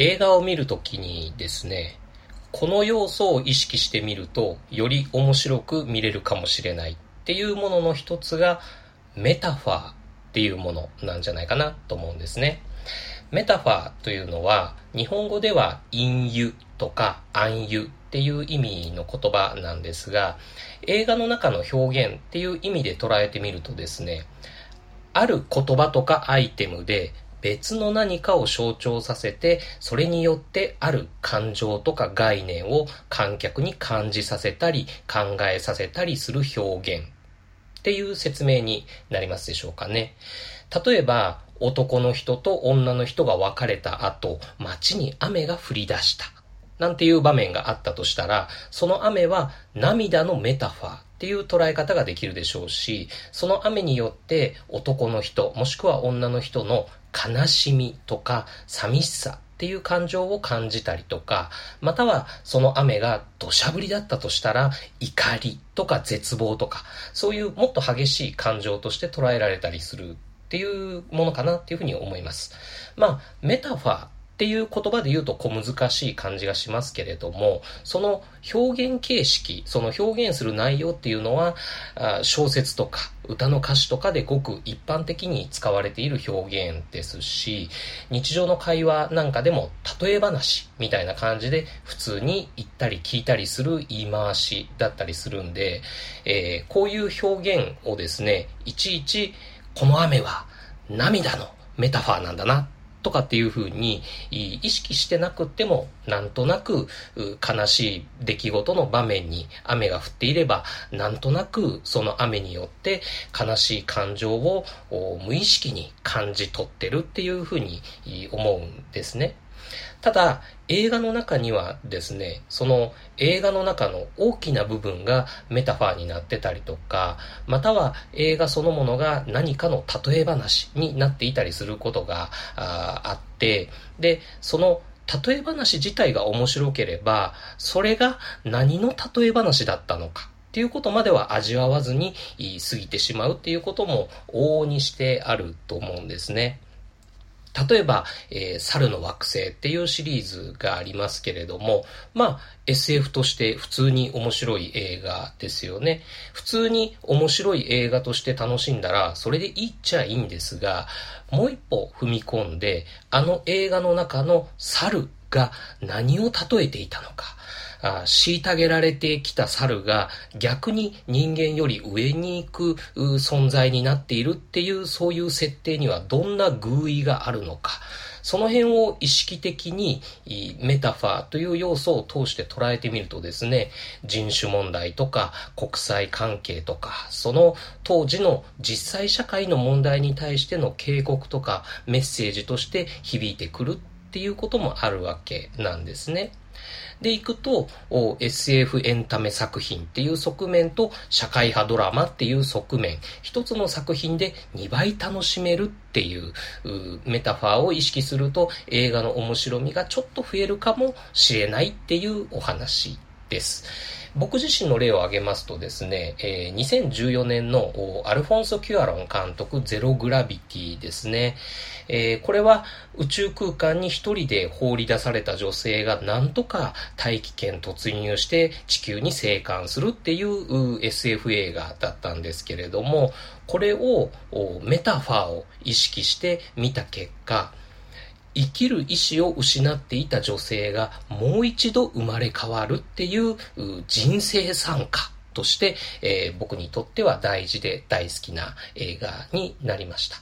映画を見るときにですね、この要素を意識してみると、より面白く見れるかもしれないっていうものの一つが、メタファーっていうものなんじゃないかなと思うんですね。メタファーというのは、日本語では隠喩とか暗喩っていう意味の言葉なんですが、映画の中の表現っていう意味で捉えてみるとですね、ある言葉とかアイテムで別の何かを象徴させて、それによってある感情とか概念を観客に感じさせたり考えさせたりする表現っていう説明になりますでしょうかね。例えば、男の人と女の人が別れた後、街に雨が降り出した。なんていう場面があったとしたら、その雨は涙のメタファーっていう捉え方ができるでしょうし、その雨によって男の人、もしくは女の人の悲しみとか寂しさっていう感情を感じたりとか、またはその雨が土砂降りだったとしたら怒りとか絶望とか、そういうもっと激しい感情として捉えられたりするっていうものかなっていうふうに思います。まあ、メタファーっていう言葉で言うと小難しい感じがしますけれども、その表現形式、その表現する内容っていうのは、小説とか歌の歌詞とかでごく一般的に使われている表現ですし、日常の会話なんかでも例え話みたいな感じで普通に言ったり聞いたりする言い回しだったりするんで、えー、こういう表現をですね、いちいちこの雨は涙のメタファーなんだなとかっていう風に意識してなくってもなんとなく悲しい出来事の場面に雨が降っていればなんとなくその雨によって悲しい感情を無意識に感じ取ってるっていうふうに思うんですね。ただ、映画の中にはですね、その映画の中の大きな部分がメタファーになってたりとか、または映画そのものが何かの例え話になっていたりすることがあって、で、その例え話自体が面白ければ、それが何の例え話だったのか。っていうことまでは味わわずに過ぎてしまうっていうことも往々にしてあると思うんですね。例えば、えー、猿の惑星っていうシリーズがありますけれども、まあ、SF として普通に面白い映画ですよね。普通に面白い映画として楽しんだら、それでいっちゃいいんですが、もう一歩踏み込んで、あの映画の中の猿が何を例えていたのか。あ虐げられてきた猿が逆に人間より上に行く存在になっているっていうそういう設定にはどんな偶意があるのか。その辺を意識的にメタファーという要素を通して捉えてみるとですね、人種問題とか国際関係とか、その当時の実際社会の問題に対しての警告とかメッセージとして響いてくるっていうこともあるわけなんですね。で行くと、SF エンタメ作品っていう側面と社会派ドラマっていう側面、一つの作品で2倍楽しめるっていうメタファーを意識すると映画の面白みがちょっと増えるかもしれないっていうお話。です。僕自身の例を挙げますとですね、え、2014年のアルフォンソ・キュアロン監督ゼログラビティですね。え、これは宇宙空間に一人で放り出された女性がなんとか大気圏突入して地球に生還するっていう SF 映画だったんですけれども、これをメタファーを意識して見た結果、生きる意志を失っていた女性がもう一度生まれ変わるっていう人生参加として、えー、僕にとっては大事で大好きな映画になりました。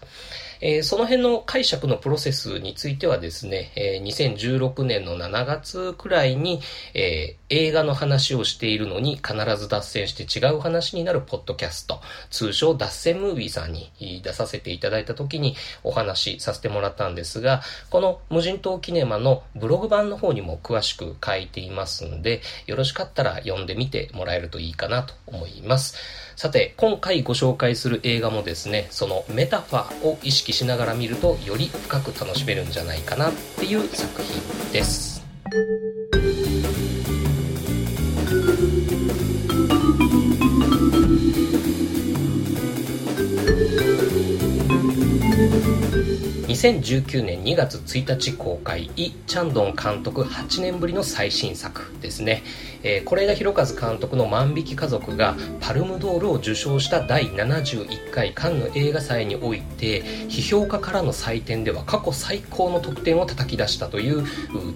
えー、その辺の解釈のプロセスについてはですね、えー、2016年の7月くらいに、えー、映画の話をしているのに必ず脱線して違う話になるポッドキャスト、通称脱線ムービーさんに出させていただいた時にお話しさせてもらったんですが、この無人島キネマのブログ版の方にも詳しく書いていますんで、よろしかったら読んでみてもらえるといいかなと思います。さて、今回ご紹介する映画もですね、そのメタファーを意識しながら見ると、より深く楽しめるんじゃないかなっていう作品です。2019年2月1日公開イ・チャンドン監督8年ぶりの最新作ですねえー、是枝裕和監督の万引き家族がパルムドールを受賞した第71回カンヌ映画祭において批評家からの採点では過去最高の得点を叩き出したという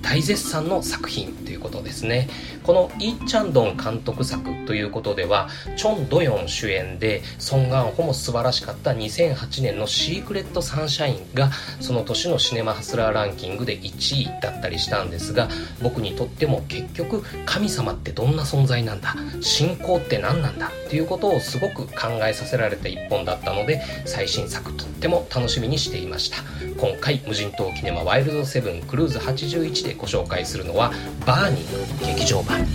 大絶賛の作品ということですね。このイ・チャンドン監督作ということではチョン・ドヨン主演でソン・ガンホも素晴らしかった2008年のシークレット・サンシャインがその年のシネマハスラーランキングで1位だったりしたんですが僕にとっても結局神様ってどんな存在なんだ？信仰って何なんだ？っていうことをすごく考えさせられた一本だったので最新作とっても楽しみにしていました。今回無人島キネマワイルドセブンクルーズ81でご紹介するのはバーニング劇場版。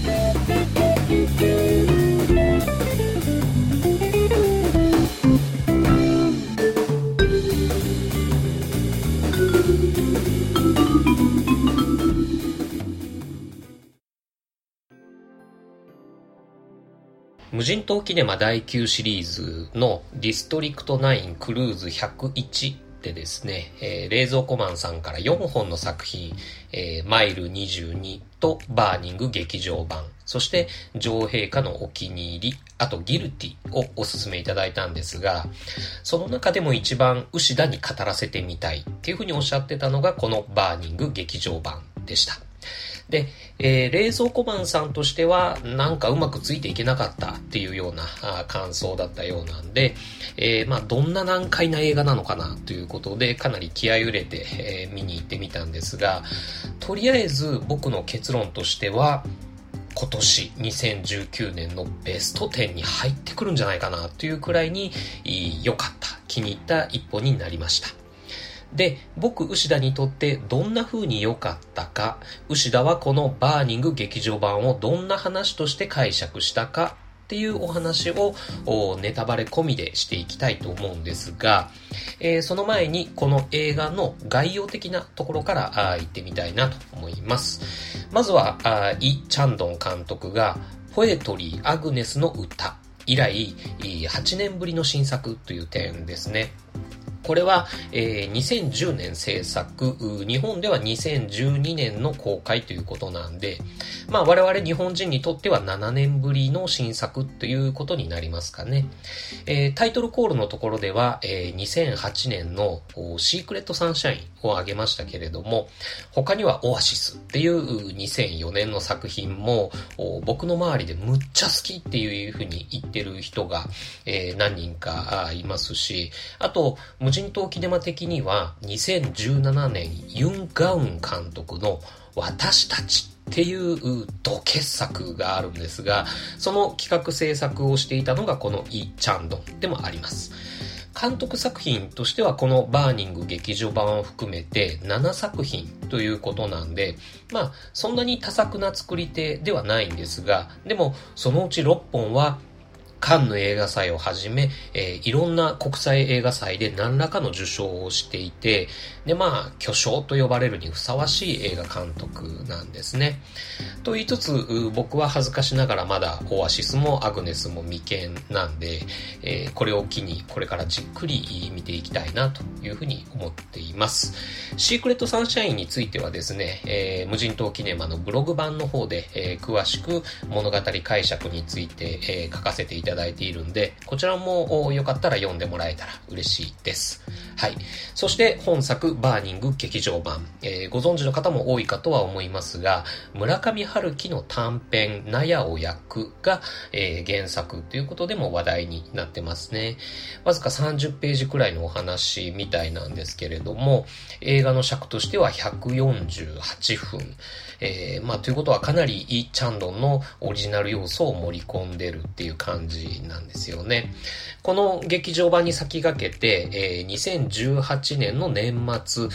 無人島キネマ第9シリーズのディストリクト9クルーズ101でですね、えー、冷蔵庫マンさんから4本の作品、えー、マイル22とバーニング劇場版、そして女王陛下のお気に入り、あとギルティをお勧めいただいたんですが、その中でも一番牛田に語らせてみたいっていうふうにおっしゃってたのがこのバーニング劇場版でした。で、えー、冷蔵庫マンさんとしては、なんかうまくついていけなかったっていうような感想だったようなんで、えー、まあ、どんな難解な映画なのかなということで、かなり気合揺れて、えー、見に行ってみたんですが、とりあえず僕の結論としては、今年2019年のベスト10に入ってくるんじゃないかなというくらいに良かった、気に入った一歩になりました。で、僕、牛田にとってどんな風に良かったか、牛田はこのバーニング劇場版をどんな話として解釈したか？っていうお話をネタバレ込みでしていきたいと思うんですが、えー、その前にこの映画の概要的なところからあ言ってみたいなと思います。まずは、あイ・チャンドン監督がポエトリー・アグネスの歌以来、8年ぶりの新作という点ですね。これは、えー、2010年制作、日本では2012年の公開ということなんで、まあ我々日本人にとっては7年ぶりの新作ということになりますかね。えー、タイトルコールのところでは、えー、2008年のシークレットサンシャインを挙げましたけれども、他にはオアシスっていう2004年の作品も僕の周りでむっちゃ好きっていうふうに言ってる人が、えー、何人かいますし、あと、人島キネマ的には2017年ユン・ガウン監督の私たちっていう土傑作があるんですが、その企画制作をしていたのがこのイ・チャンドンでもあります。監督作品としてはこのバーニング劇場版を含めて7作品ということなんで、まあそんなに多作な作り手ではないんですが、でもそのうち6本はカンヌ映画祭をはじめ、えー、いろんな国際映画祭で何らかの受賞をしていて、で、まあ、巨匠と呼ばれるにふさわしい映画監督なんですね。と言いつつ、僕は恥ずかしながらまだオアシスもアグネスも未見なんで、えー、これを機にこれからじっくり見ていきたいなというふうに思っています。シークレットサンシャインについてはですね、えー、無人島キネマのブログ版の方で、え、詳しく物語解釈について、え、書かせていただいているんで、こちらもよかったら読んでもらえたら嬉しいです。はい。そして本作、バーニング劇場版。えー、ご存知の方も多いかとは思いますが、村上春樹の短編、納屋を焼くが、えー、原作ということでも話題になってますね。わずか30ページくらいのお話みたいなんですけれども、映画の尺としては148分。えー、まあ、ということはかなりイ・チャンドンのオリジナル要素を盛り込んでるっていう感じなんですよね。この劇場版に先駆けて、えー、2018年の年末、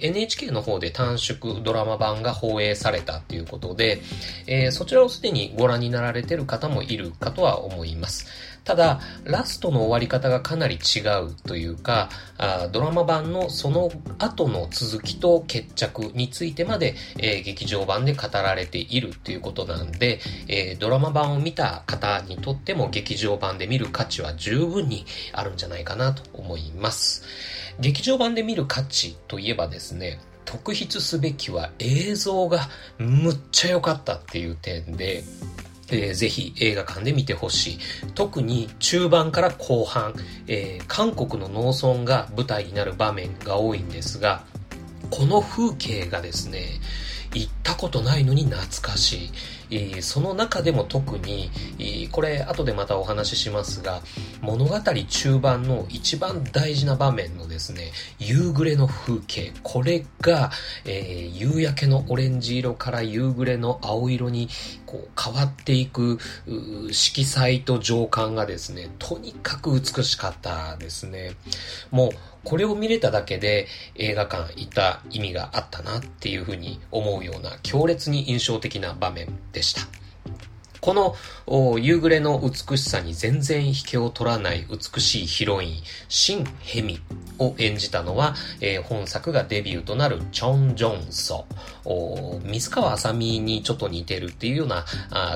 NHK の方で短縮ドラマ版が放映されたということで、えー、そちらをすでにご覧になられてる方もいるかとは思います。ただ、ラストの終わり方がかなり違うというか、あドラマ版のその後の続きと決着についてまで、えー、劇場版で語られているということなんで、えー、ドラマ版を見た方にとっても劇場版で見る価値は十分にあるんじゃないかなと思います。劇場版で見る価値といえばですね、特筆すべきは映像がむっちゃ良かったっていう点で、えー、ぜひ映画館で見てほしい。特に中盤から後半、えー、韓国の農村が舞台になる場面が多いんですが、この風景がですね、行ったことないのに懐かしい。その中でも特に、これ後でまたお話ししますが、物語中盤の一番大事な場面のですね、夕暮れの風景、これが、えー、夕焼けのオレンジ色から夕暮れの青色にこう変わっていく色彩と情感がですね、とにかく美しかったですね。もうこれを見れただけで映画館行った意味があったなっていうふうに思うような強烈に印象的な場面でした。この夕暮れの美しさに全然引けを取らない美しいヒロイン、シン・ヘミを演じたのは、えー、本作がデビューとなるチョン・ジョンソ。水川あさみにちょっと似てるっていうような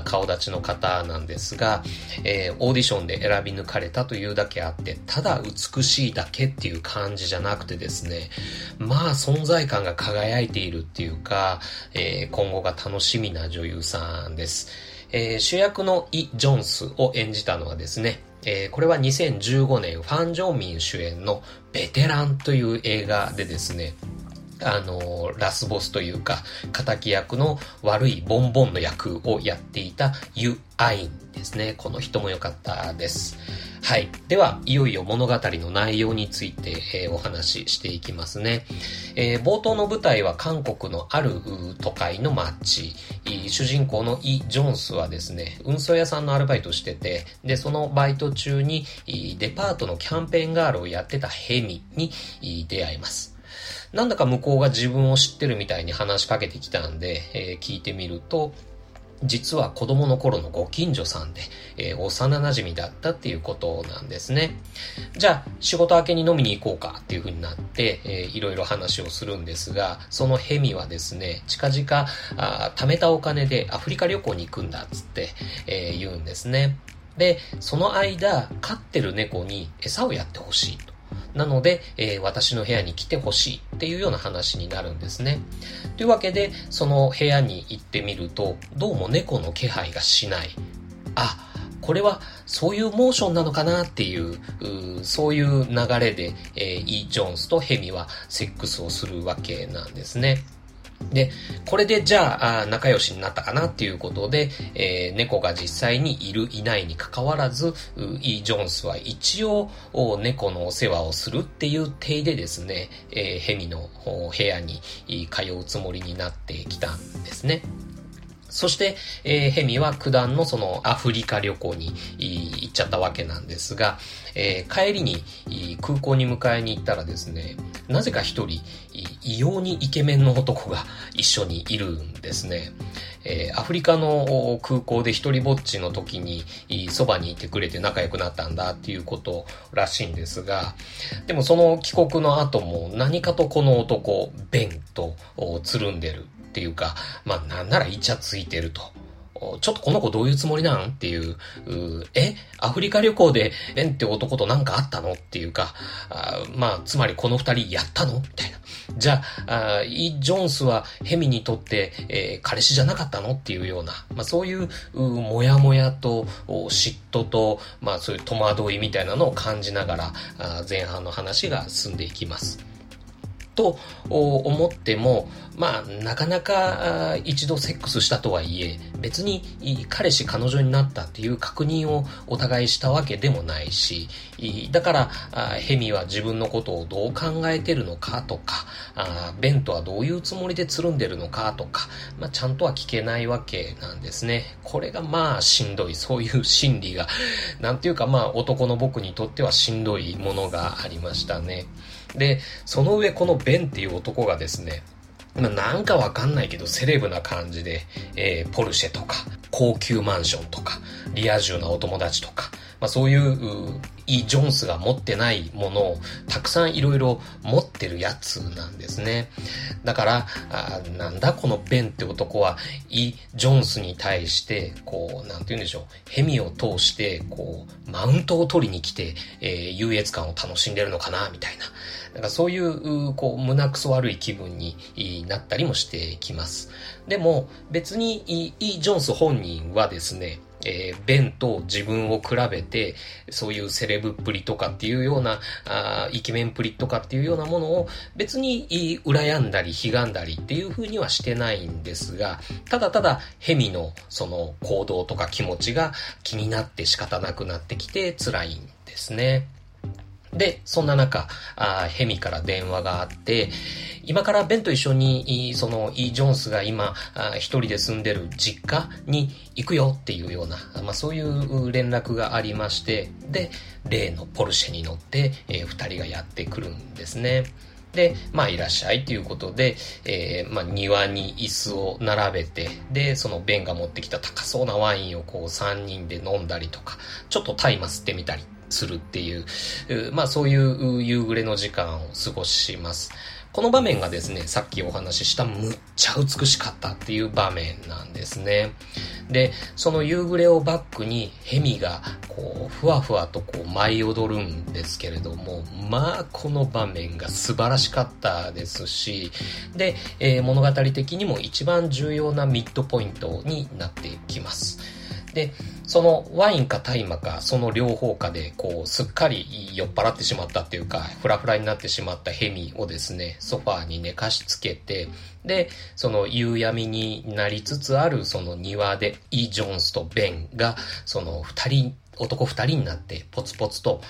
顔立ちの方なんですが、えー、オーディションで選び抜かれたというだけあって、ただ美しいだけっていう感じじゃなくてですね、まあ存在感が輝いているっていうか、えー、今後が楽しみな女優さんです。えー、主役のイ・ジョンスを演じたのはですね、えー、これは2015年ファン・ジョンミン主演のベテランという映画でですね、あの、ラスボスというか、仇役の悪いボンボンの役をやっていたユ・アインですね。この人も良かったです。はい。では、いよいよ物語の内容について、えー、お話ししていきますね。えー、冒頭の舞台は韓国のある都会の街。主人公のイ・ジョンスはですね、運送屋さんのアルバイトしてて、で、そのバイト中にデパートのキャンペーンガールをやってたヘミに出会います。なんだか向こうが自分を知ってるみたいに話しかけてきたんで、えー、聞いてみると、実は子供の頃のご近所さんで、えー、幼馴染だったっていうことなんですね。じゃあ、仕事明けに飲みに行こうかっていう風になって、えー、いろいろ話をするんですが、そのヘミはですね、近々、あ貯めたお金でアフリカ旅行に行くんだっつって、えー、言うんですね。で、その間、飼ってる猫に餌をやってほしいと。なので、えー、私の部屋に来てほしいっていうような話になるんですね。というわけで、その部屋に行ってみると、どうも猫の気配がしない。あ、これはそういうモーションなのかなっていう、うそういう流れで、えー、イ・ジョーンスとヘミはセックスをするわけなんですね。で、これでじゃあ仲良しになったかなっていうことで、えー、猫が実際にいるいないに関わらず、イー・ジョンスは一応猫のお世話をするっていう体でですね、えー、ヘミの部屋に通うつもりになってきたんですね。そして、えー、ヘミは九段のそのアフリカ旅行に行っちゃったわけなんですが、えー、帰りに空港に迎えに行ったらですね、なぜか一人異様にイケメンの男が一緒にいるんですね。えー、アフリカの空港で一人ぼっちの時にそばにいてくれて仲良くなったんだっていうことらしいんですが、でもその帰国の後も何かとこの男、ベンとつるんでるっていうか、まあなんならイチャついてると。ちょっとこの子どういうつもりなん？っていう、うえ？アフリカ旅行でエンって男となんかあったの？っていうか、あまあ、つまりこの二人やったの？みたいな。じゃあ、あイ・ジョンスはヘミにとって、えー、彼氏じゃなかったの？っていうような、まあそういう、うもやもやと、嫉妬と、まあそういう戸惑いみたいなのを感じながら、あ前半の話が進んでいきます。と思っても、まあ、なかなか一度セックスしたとはいえ、別に彼氏彼女になったっていう確認をお互いしたわけでもないし、だから、ヘミは自分のことをどう考えてるのかとか、ベントはどういうつもりでつるんでるのかとか、まあ、ちゃんとは聞けないわけなんですね。これがまあしんどい、そういう心理が、なんていうかまあ男の僕にとってはしんどいものがありましたね。で、その上このベンっていう男がですね、まあ、なんかわかんないけど、セレブな感じで、えー、ポルシェとか、高級マンションとか、リア充なお友達とか、まあ、そういうイ・ジョンスが持ってないものをたくさんいろいろ持ってるやつなんですね。だから、あなんだこのベンって男はイ・ジョンスに対して、こう、なんて言うんでしょう、ヘミを通して、こう、マウントを取りに来て、えー、優越感を楽しんでるのかな、みたいな。なんかそういう、こう、胸くそ悪い気分になったりもしてきます。でも、別にイ・ジョンス本人はですね、えー、ベンと自分を比べて、そういうセレブっぷりとかっていうような、あイケメンっぷりとかっていうようなものを別に羨んだり、悲願だりっていう風にはしてないんですが、ただただヘミのその行動とか気持ちが気になって仕方なくなってきて辛いんですね。で、そんな中、あヘミから電話があって、今からベンと一緒に、その、イ・ジョンスが今、一人で住んでる実家に行くよっていうような、まあそういう連絡がありまして、で、例のポルシェに乗って、えー、二人がやってくるんですね。で、まあ、いらっしゃいということで、えー、まあ、庭に椅子を並べて、で、そのベンが持ってきた高そうなワインをこう3人で飲んだりとか、ちょっとタイマ吸ってみたりするっていう、まあ、そういう夕暮れの時間を過ごします。この場面がですね、さっきお話ししたむっちゃ美しかったっていう場面なんですね。で、その夕暮れをバックにヘミがこう、ふわふわとこう舞い踊るんですけれども、まあこの場面が素晴らしかったですし、で、えー、物語的にも一番重要なミッドポイントになってきます。で、そのワインか大麻か、その両方かで、こう、すっかり酔っ払ってしまったっていうか、フラフラになってしまったヘミをですね、ソファーに寝かしつけて、で、その夕闇になりつつあるその庭で、イ・ジョンスとベンが、その二人、男二人になってポツポツと、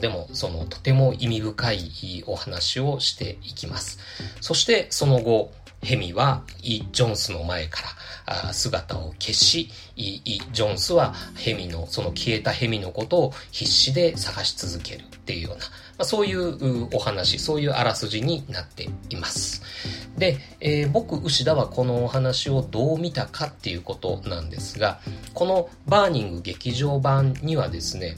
でもそのとても意味深いお話をしていきます。そしてその後、ヘミはイ・ジョンスの前から姿を消し、イ・ジョンスはヘミの、その消えたヘミのことを必死で探し続けるっていうような、まあ、そういうお話、そういうあらすじになっています。で、えー、僕、牛田はこのお話をどう見たかっていうことなんですが、このバーニング劇場版にはですね、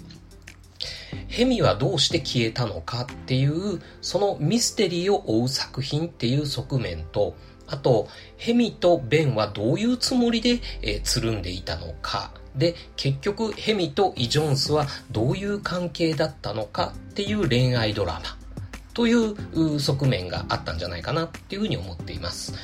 ヘミはどうして消えたのかっていう、そのミステリーを追う作品っていう側面と、あと、ヘミとベンはどういうつもりで、えー、つるんでいたのか。で、結局、ヘミとイ・ジョンスはどういう関係だったのかっていう恋愛ドラマという側面があったんじゃないかなっていうふうに思っています。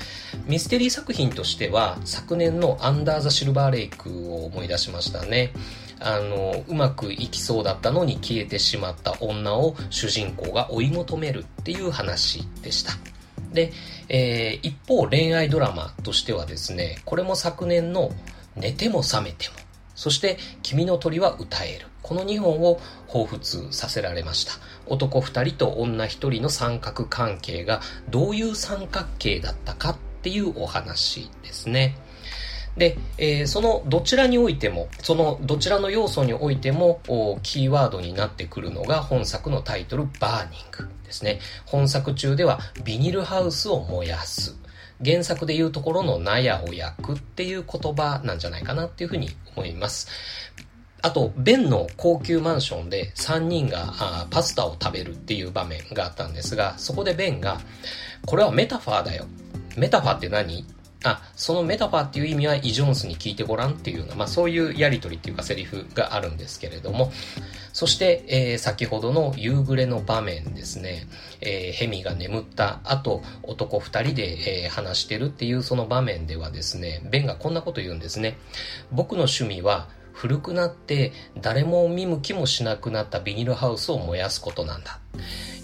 ミステリー作品としては、昨年のアンダー・ザ・シルバー・レイクを思い出しましたね。あの、うまくいきそうだったのに消えてしまった女を主人公が追い求めるっていう話でした。で、えー、一方恋愛ドラマとしてはですね、これも昨年の寝ても覚めても、そして君の鳥は歌える。この2本を彷彿させられました。男2人と女1人の三角関係がどういう三角形だったかっていうお話ですね。で、えー、そのどちらにおいても、そのどちらの要素においても、キーワードになってくるのが本作のタイトル、バーニングですね。本作中ではビニルハウスを燃やす。原作でいうところの納屋を焼くっていう言葉なんじゃないかなっていうふうに思います。あと、ベンの高級マンションで3人がパスタを食べるっていう場面があったんですが、そこでベンが、これはメタファーだよ。メタファーって何？あ、そのメタファーっていう意味はイ・ジョーンスに聞いてごらんっていうような、まあそういうやりとりっていうかセリフがあるんですけれども、そして、えー、先ほどの夕暮れの場面ですね、えー、ヘミが眠った後、男二人で、えー、話してるっていうその場面ではですね、ベンがこんなこと言うんですね。僕の趣味は古くなって誰も見向きもしなくなったビニールハウスを燃やすことなんだ。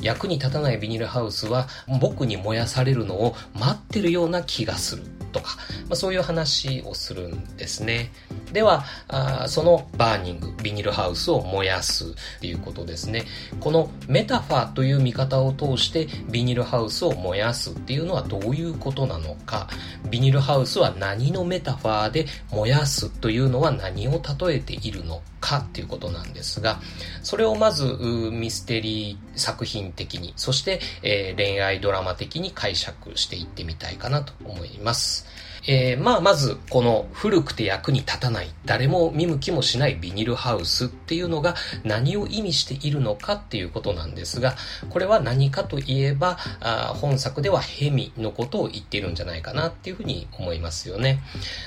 役に立たないビニールハウスは僕に燃やされるのを待ってるような気がする。とか、まあ、そういう話をするんですね。では、あそのバーニング、ビニルハウスを燃やすっていうことですね。このメタファーという見方を通してビニールハウスを燃やすっていうのはどういうことなのか、ビニールハウスは何のメタファーで燃やすというのは何を例えているのかっていうことなんですが、それをまずミステリー作品的に、そして、えー、恋愛ドラマ的に解釈していってみたいかなと思います。えー、まあ、まず、この古くて役に立たない、誰も見向きもしないビニールハウスっていうのが何を意味しているのかっていうことなんですが、これは何かといえば、あ本作ではヘミのことを言っているんじゃないかなっていうふうに思いますよね。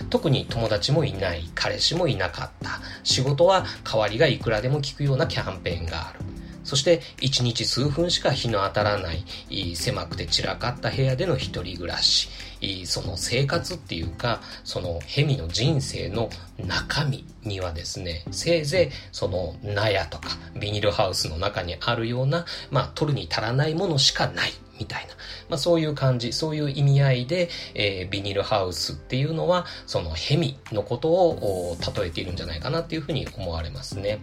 特に友達もいない、彼氏もいなかった、仕事は代わりがいくらでも効くようなキャンペーンがある。そして1日数分しか日の当たらない狭くて散らかった部屋での一人暮らし。その生活っていうかそのヘミの人生の中身にはですねせいぜいその納屋とかビニールハウスの中にあるようなまあ取るに足らないものしかないみたいな、まあ、そういう感じ、そういう意味合いで、えー、ビニールハウスっていうのは、そのヘミのことを例えているんじゃないかなっていうふうに思われますね。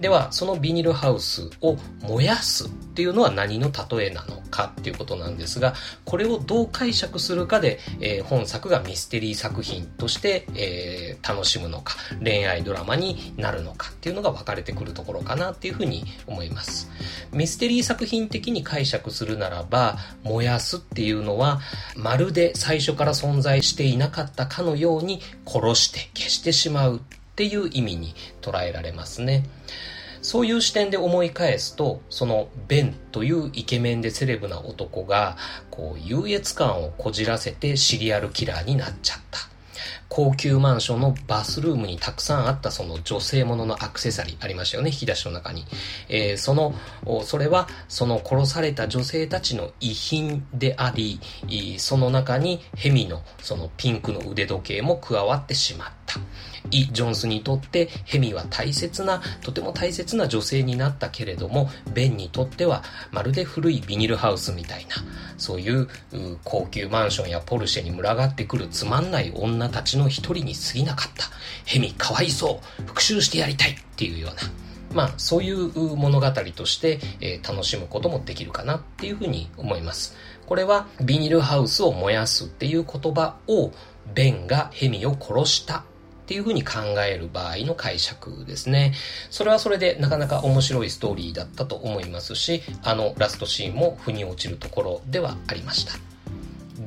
では、そのビニールハウスを燃やすっていうのは何の例えなのかっていうことなんですが、これをどう解釈するかで、えー、本作がミステリー作品として、えー、楽しむのか、恋愛ドラマになるのかっていうのが分かれてくるところかなっていうふうに思います。ミステリー作品的に解釈するならば、燃やすっていうのは、まるで最初から存在していなかったかのように殺して消してしまうっていう意味に捉えられますね。そういう視点で思い返すと、そのベンというイケメンでセレブな男が、こう優越感をこじらせてシリアルキラーになっちゃった。高級マンションのバスルームにたくさんあったその女性もののアクセサリーありましたよね、引き出しの中に。えー、その、それはその殺された女性たちの遺品であり、その中にヘミのそのピンクの腕時計も加わってしまった。イ・ジョンスにとってヘミは大切な、とても大切な女性になったけれども、ベンにとってはまるで古いビニールハウスみたいな、そういう高級マンションやポルシェに群がってくるつまんない女たちの一人に過ぎなかった。ヘミかわいそう。復讐してやりたいっていうような。まあ、そういう物語として、えー、楽しむこともできるかなっていうふうに思います。これはビニールハウスを燃やすっていう言葉をベンがヘミを殺したっていうふうに考える場合の解釈ですね。それはそれでなかなか面白いストーリーだったと思いますし、あのラストシーンも腑に落ちるところではありました。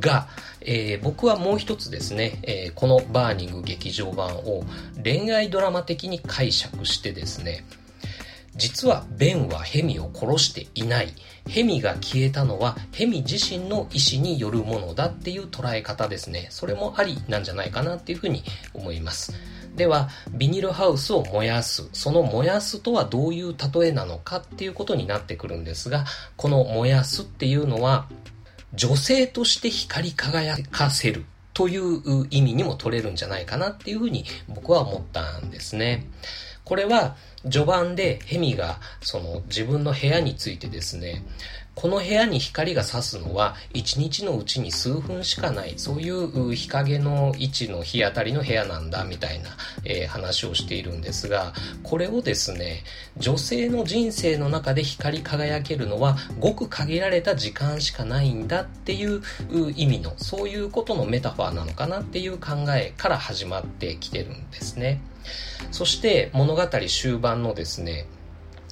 が、えー、僕はもう一つですね、えー、このバーニング劇場版を恋愛ドラマ的に解釈してですね、実はベンはヘミを殺していない。ヘミが消えたのはヘミ自身の意思によるものだっていう捉え方ですね。それもありなんじゃないかなっていうふうに思います。では、ビニールハウスを燃やす。その燃やすとはどういう例えなのかっていうことになってくるんですが、この燃やすっていうのは、女性として光り輝かせるという意味にも取れるんじゃないかなっていうふうに僕は思ったんですね。これは序盤でヘミがその自分の部屋についてですね、この部屋に光が差すのは一日のうちに数分しかない、そういう日陰の位置の日当たりの部屋なんだみたいな、えー、話をしているんですが、これをですね、女性の人生の中で光り輝けるのはごく限られた時間しかないんだっていう意味の、そういうことのメタファーなのかなっていう考えから始まってきてるんですね。そして物語終盤のですね、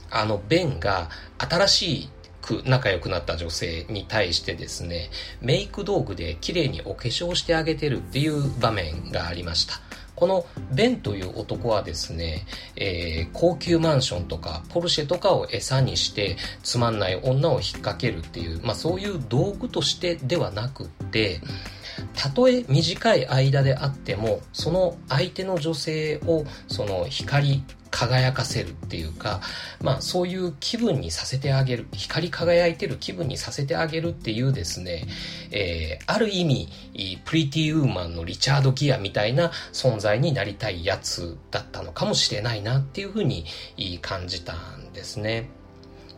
あの、ベンが新しいく仲良くなった女性に対してですね、メイク道具で綺麗にお化粧してあげてるっていう場面がありました。このベンという男はですね、えー、高級マンションとかポルシェとかを餌にしてつまんない女を引っ掛けるっていう、まあそういう道具としてではなくって、たとえ短い間であっても、その相手の女性を、その光輝かせるっていうか、まあそういう気分にさせてあげる、光り輝いてる気分にさせてあげるっていうですね、えー、ある意味、プリティウーマンのリチャード・ギアみたいな存在になりたいやつだったのかもしれないなっていうふうに感じたんですね。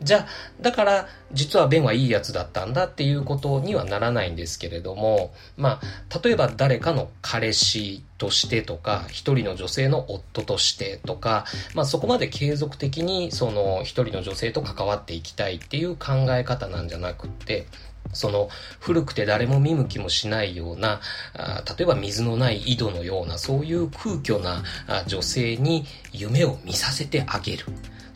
じゃあ、だから、実はベンはいいやつだったんだっていうことにはならないんですけれども、まあ、例えば誰かの彼氏としてとか、一人の女性の夫としてとか、まあそこまで継続的にその一人の女性と関わっていきたいっていう考え方なんじゃなくって、その古くて誰も見向きもしないような、あ例えば水のない井戸のようなそういう空虚な女性に夢を見させてあげる。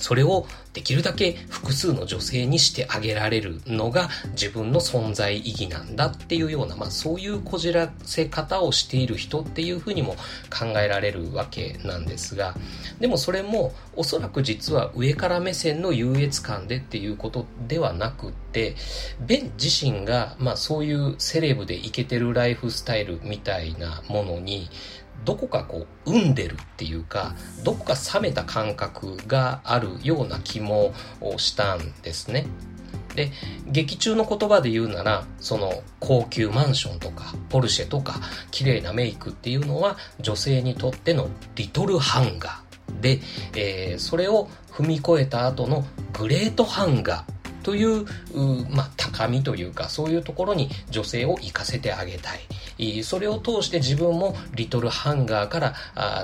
それをできるだけ複数の女性にしてあげられるのが自分の存在意義なんだっていうような、まあそういうこじらせ方をしている人っていうふうにも考えられるわけなんですが、でもそれもおそらく実は上から目線の優越感でっていうことではなくって、ベン自身がまあそういうセレブでイケてるライフスタイルみたいなものにどこかこう、産んでるっていうか、どこか冷めた感覚があるような気もしたんですね。で、劇中の言葉で言うなら、その高級マンションとか、ポルシェとか、綺麗なメイクっていうのは女性にとってのリトルハンガーで、えー、それを踏み越えた後のグレートハンガーという、まあ、高みというか、そういうところに女性を行かせてあげたい。それを通して自分もリトルハンガーから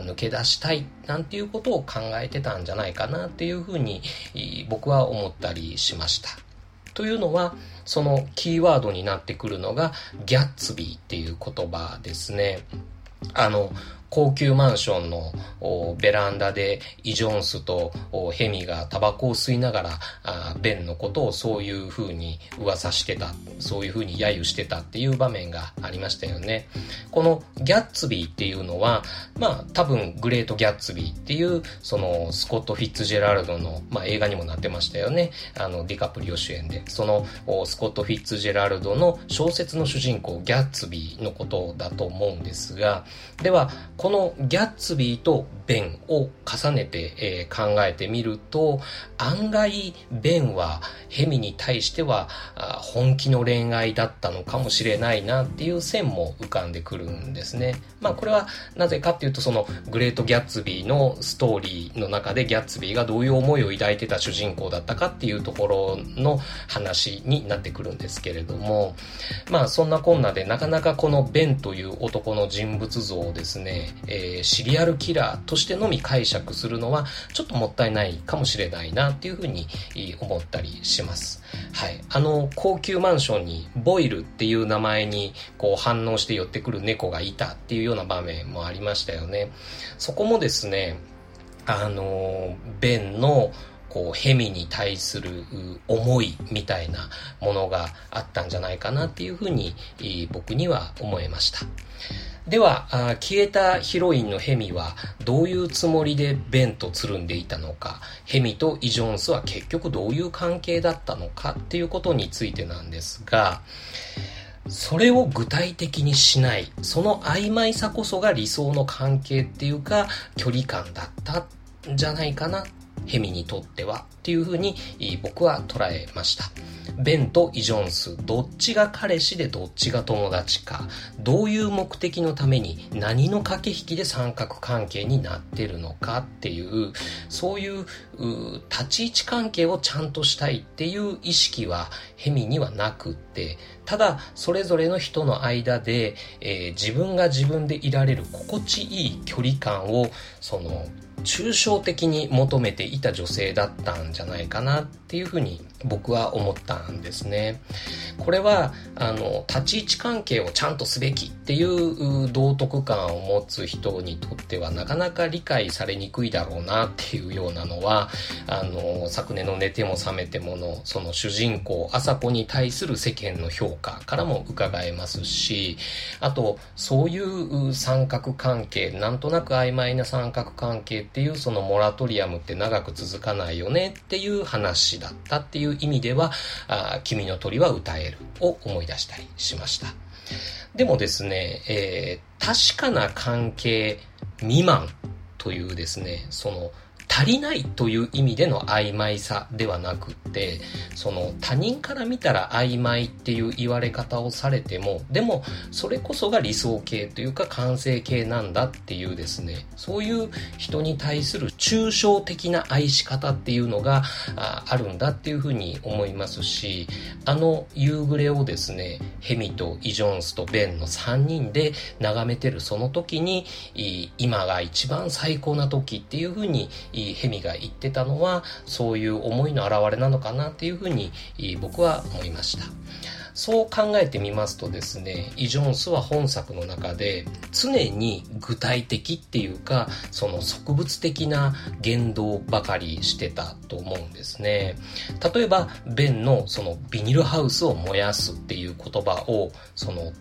抜け出したいなんていうことを考えてたんじゃないかなっていうふうに僕は思ったりしました。というのは、そのキーワードになってくるのがギャッツビーっていう言葉ですね。あの、高級マンションのベランダでイ・ジョンスとヘミがタバコを吸いながらベンのことをそういう風に噂してた、そういう風に揶揄してたっていう場面がありましたよね。このギャッツビーっていうのは、まあ多分グレート・ギャッツビーっていうそのスコット・フィッツジェラルドの、まあ、映画にもなってましたよね。あのディカプリオ主演で。そのスコット・フィッツジェラルドの小説の主人公ギャッツビーのことだと思うんですが、ではこのギャッツビーとベンを重ねて、えー、考えてみると、案外ベンはヘミに対しては本気の恋愛だったのかもしれないなっていう線も浮かんでくるんですね。まあこれはなぜかっていうとそのグレート・ギャッツビーのストーリーの中でギャッツビーがどういう思いを抱いてた主人公だったかっていうところの話になってくるんですけれども、まあそんなこんなでなかなかこのベンという男の人物像をですね、えー、シリアルキラーとしてのみ解釈するのはちょっともったいないかもしれないなっていうふうに思ったりします。はい。あの、高級マンションにボイルっていう名前にこう反応して寄ってくる猫がいたっていうような場面もありましたよね。そこもですね、あの、ベンのこう、ヘミに対する思いみたいなものがあったんじゃないかなっていうふうに僕には思いました。では、消えたヒロインのヘミはどういうつもりでベンとつるんでいたのか、ヘミとイ・ジョンスは結局どういう関係だったのかっていうことについてなんですが、それを具体的にしない、その曖昧さこそが理想の関係っていうか、距離感だったんじゃないかなヘミにとってはっていうふうに僕は捉えました。ベンとイ・ジョンス、どっちが彼氏でどっちが友達か、どういう目的のために何の駆け引きで三角関係になってるのかっていう、そういう立ち位置関係をちゃんとしたいっていう意識はヘミにはなくって、ただそれぞれの人の間で、えー、自分が自分でいられる心地いい距離感をその抽象的に求めていた女性だったんじゃないかなっていうふうに僕は思ったんですね。これは、あの、立ち位置関係をちゃんとすべきっていう道徳感を持つ人にとってはなかなか理解されにくいだろうなっていうようなのは、あの、昨年の寝ても覚めてもの、その主人公、朝子に対する世間の評価からも伺えますし、あと、そういう三角関係、なんとなく曖昧な三角関係っていうそのモラトリアムって長く続かないよねっていう話だったっていう意味では、あ君の鳥は歌えるを思い出したりしました。でもですね、えー、確かな関係未満というですね、その足りないという意味での曖昧さではなくって、その他人から見たら曖昧っていう言われ方をされても、でもそれこそが理想形というか完成形なんだっていうですね、そういう人に対する抽象的な愛し方っていうのがああるんだっていうふうに思いますし、あの夕暮れをですね、ヘミとイ・ジョンスとベンの3人で眺めてるその時に、今が一番最高な時っていうふうにヘミが言ってたのは、そういう思いの表れなのかなっていうふうに僕は思いました。そう考えてみますとですね、イ・ジョンスは本作の中で常に具体的っていうか、その植物的な言動ばかりしてたと思うんですね。例えば、ベンのそのビニルハウスを燃やすっていう言葉を、その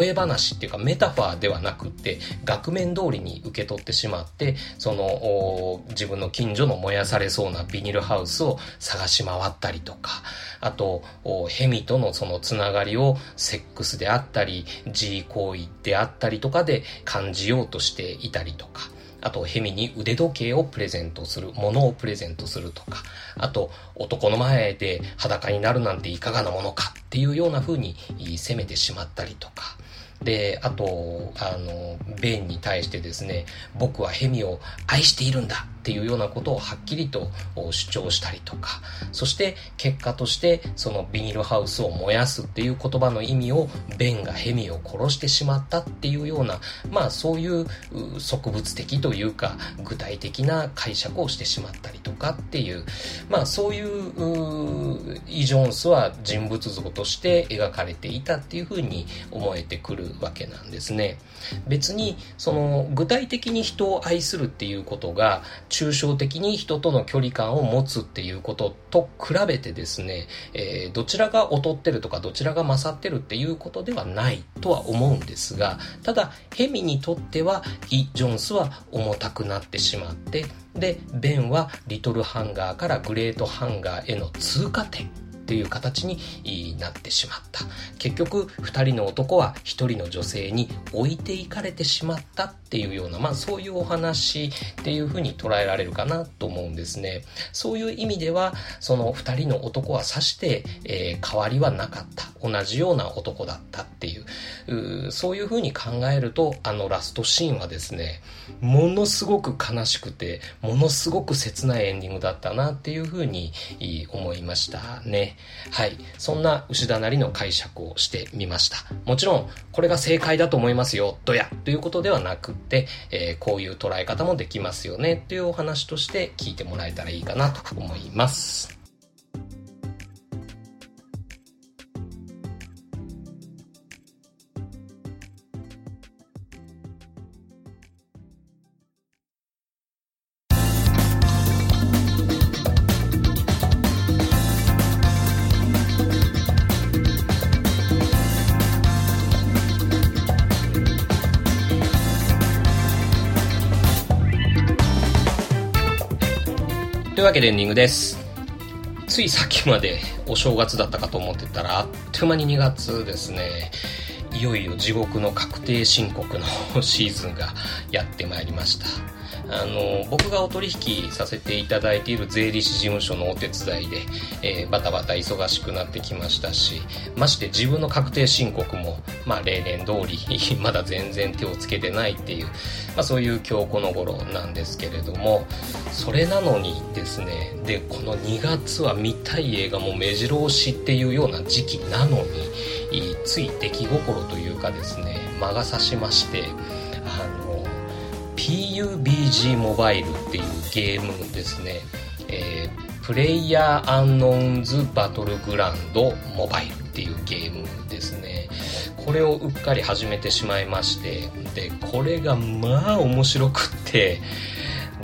例え話っていうかメタファーではなくって、額面通りに受け取ってしまって、その自分の近所の燃やされそうなビニルハウスを探し回ったりとか、あと、ヘミとのそのつながりをセックスであったり、G 行為であったりとかで感じようとしていたりとか、あと、ヘミに腕時計をプレゼントする、物をプレゼントするとか、あと、男の前で裸になるなんていかがなものかっていうような風に責めてしまったりとか、で、あと、あの、ベンに対してですね、僕はヘミを愛しているんだっていうようなことをはっきりと主張したりとか、そして結果としてそのビニールハウスを燃やすっていう言葉の意味をベンがヘミを殺してしまったっていうような、まあそういう植物的というか具体的な解釈をしてしまったりとかっていう、まあそういうイ・ジョンスは人物像として描かれていたっていうふうに思えてくるわけなんですね。別にその具体的に人を愛するっていうことが抽象的に人との距離感を持つっていうことと比べてですね、えー、どちらが劣ってるとかどちらが勝ってるっていうことではないとは思うんですが、ただヘミにとってはイ・ジョンスは重たくなってしまって、で、ベンはリトルハンガーからグレートハンガーへの通過点っていう形になってしまった。結局、二人の男は一人の女性に置いていかれてしまったっていうような、まあそういうお話っていうふうに捉えられるかなと思うんですね。そういう意味では、その二人の男はさして、えー、変わりはなかった。同じような男だったっていう、うそういうふうに考えると、あのラストシーンはですね、ものすごく悲しくて、ものすごく切ないエンディングだったなっていうふうに思いましたね。はい。そんな牛田なりの解釈をしてみました。もちろん、これが正解だと思いますよ、とや、ということではなくって、えー、こういう捉え方もできますよね、というお話として聞いてもらえたらいいかなと思います。けでエンディングです。ついさっきまでお正月だったかと思ってたら、あっという間に2月ですね。いよいよ地獄の確定申告の シーズンがやってまいりました。あの、僕がお取引させていただいている税理士事務所のお手伝いで、えー、バタバタ忙しくなってきましたし、まして自分の確定申告も、まあ例年通り まだ全然手をつけてないっていう、まあそういう今日この頃なんですけれども、それなのにですね、で、この2月は見たい映画も目白押しっていうような時期なのに、つい出来心というかですね、魔が差しまして、PUBG モバイルっていうゲームですね、えー、プレイヤーアンノーンズバトルグランドモバイルっていうゲームですね。これをうっかり始めてしまいまして、で、これがまあ面白くって、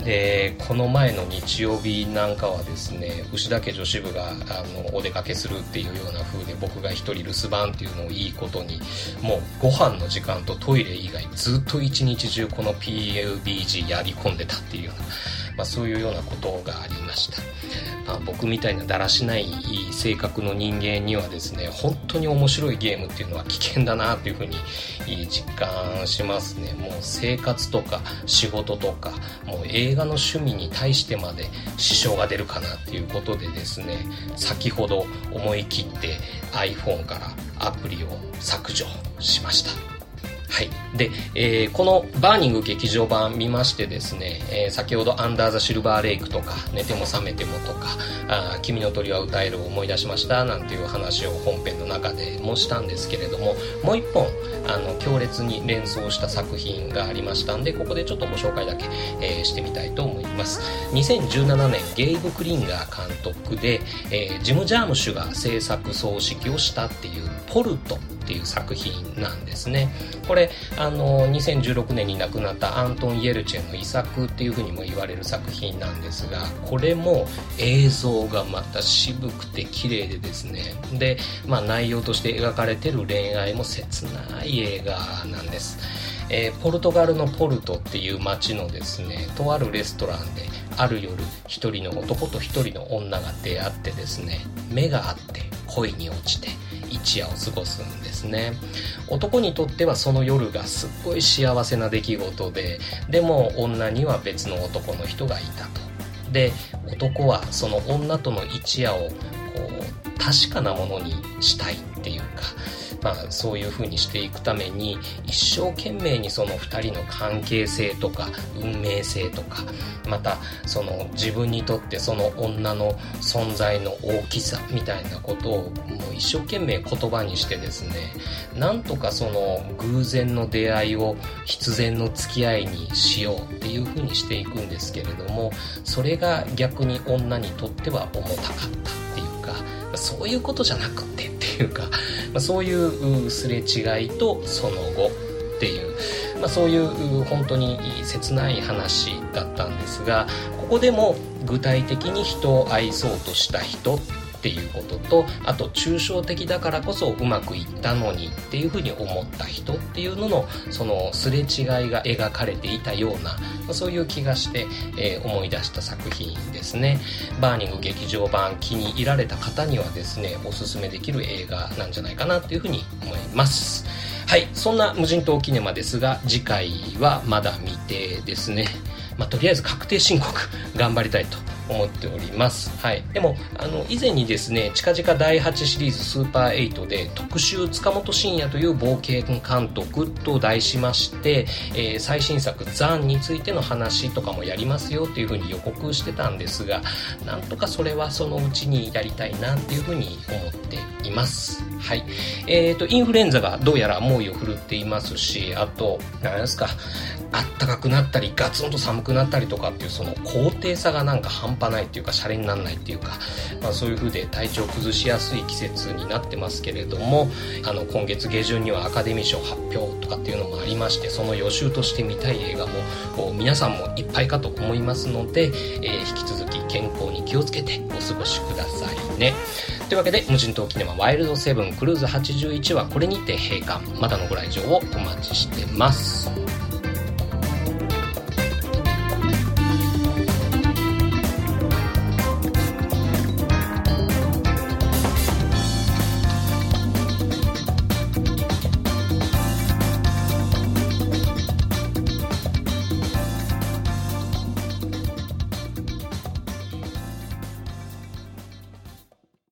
でこの前の日曜日なんかはですね牛田家女子部があのお出かけするっていうような風で僕が1人留守番っていうのをいいことにもうご飯の時間とトイレ以外ずっと一日中この PUBG やり込んでたっていうような、まあ、そういうようなことがありました。あ僕みたいなだらしない性格の人間にはですね本当に面白いゲームっていうのは危険だなというふうに実感しますねもう生活とか仕事とかもう映画の趣味に対してまで支障が出るかなっていうことでですね先ほど思い切って iPhone からアプリを削除しましたはい。で、えー、このバーニング劇場版見ましてですね、えー、先ほどアンダーザシルバーレイクとか、寝ても覚めてもとか、あ君の鳥は歌えるを思い出しましたなんていう話を本編の中でもしたんですけれども、もう一本、あの強烈に連想した作品がありましたんでここでちょっとご紹介だけ、えー、してみたいと思います。2017年ゲイブ・クリンガー監督で、えー、ジム・ジャームシュが制作総指揮をしたっていう「ポルト」っていう作品なんですね。これあの2016年に亡くなったアントン・イエルチェンの遺作っていうふうにも言われる作品なんですがこれも映像がまた渋くて綺麗でですね。で、まあ、内容として描かれてる恋愛も切ない映画なんです。えー、ポルトガルのポルトっていう街のですねとあるレストランである夜一人の男と一人の女が出会ってですね目が合って恋に落ちて一夜を過ごすんですね。男にとってはその夜がすっごい幸せな出来事ででも女には別の男の人がいたと。で男はその女との一夜をこう確かなものにしたいっていうかまあ、そういう風にしていくために一生懸命にその2人の関係性とか運命性とかまたその自分にとってその女の存在の大きさみたいなことをもう一生懸命言葉にしてですねなんとかその偶然の出会いを必然の付き合いにしようっていう風にしていくんですけれどもそれが逆に女にとっては重たかったっていうかそういうことじゃなくていうかまあ、そういうすれ違いとその後っていう、まあ、そういう本当に切ない話だったんですがここでも具体的に人を愛そうとした人っていうこととあと抽象的だからこそうまくいったのにっていうふうに思った人っていうののそのすれ違いが描かれていたような、そういう気がして、えー、思い出した作品ですね。バーニング劇場版気に入られた方にはですねおすすめできる映画なんじゃないかなっていうふうに思います。はいそんな無人島キネマですが次回はまだ未定ですね。まあ、とりあえず確定申告頑張りたいと思っております。はい。でも、あの、以前にですね、近々第8シリーズスーパー8で特集塚本慎也という冒険監督と題しまして、えー、最新作ザンについての話とかもやりますよっていうふうに予告してたんですが、なんとかそれはそのうちにやりたいなっていうふうに思っています。はい。えっ、ー、と、インフルエンザがどうやら猛威を振るっていますし、あと、何ですか、あったかくなったりガツンと寒くなったりとかっていうその高低差がなんか半端ないっていうかシャレにならないっていうか、まあ、そういう風で体調崩しやすい季節になってますけれどもあの今月下旬にはアカデミー賞発表とかっていうのもありましてその予習として見たい映画も皆さんもいっぱいかと思いますので、えー、引き続き健康に気をつけてお過ごしくださいね。というわけで無人島キネマワイルドセブンクルーズ81はこれにて閉館またのご来場をお待ちしてます。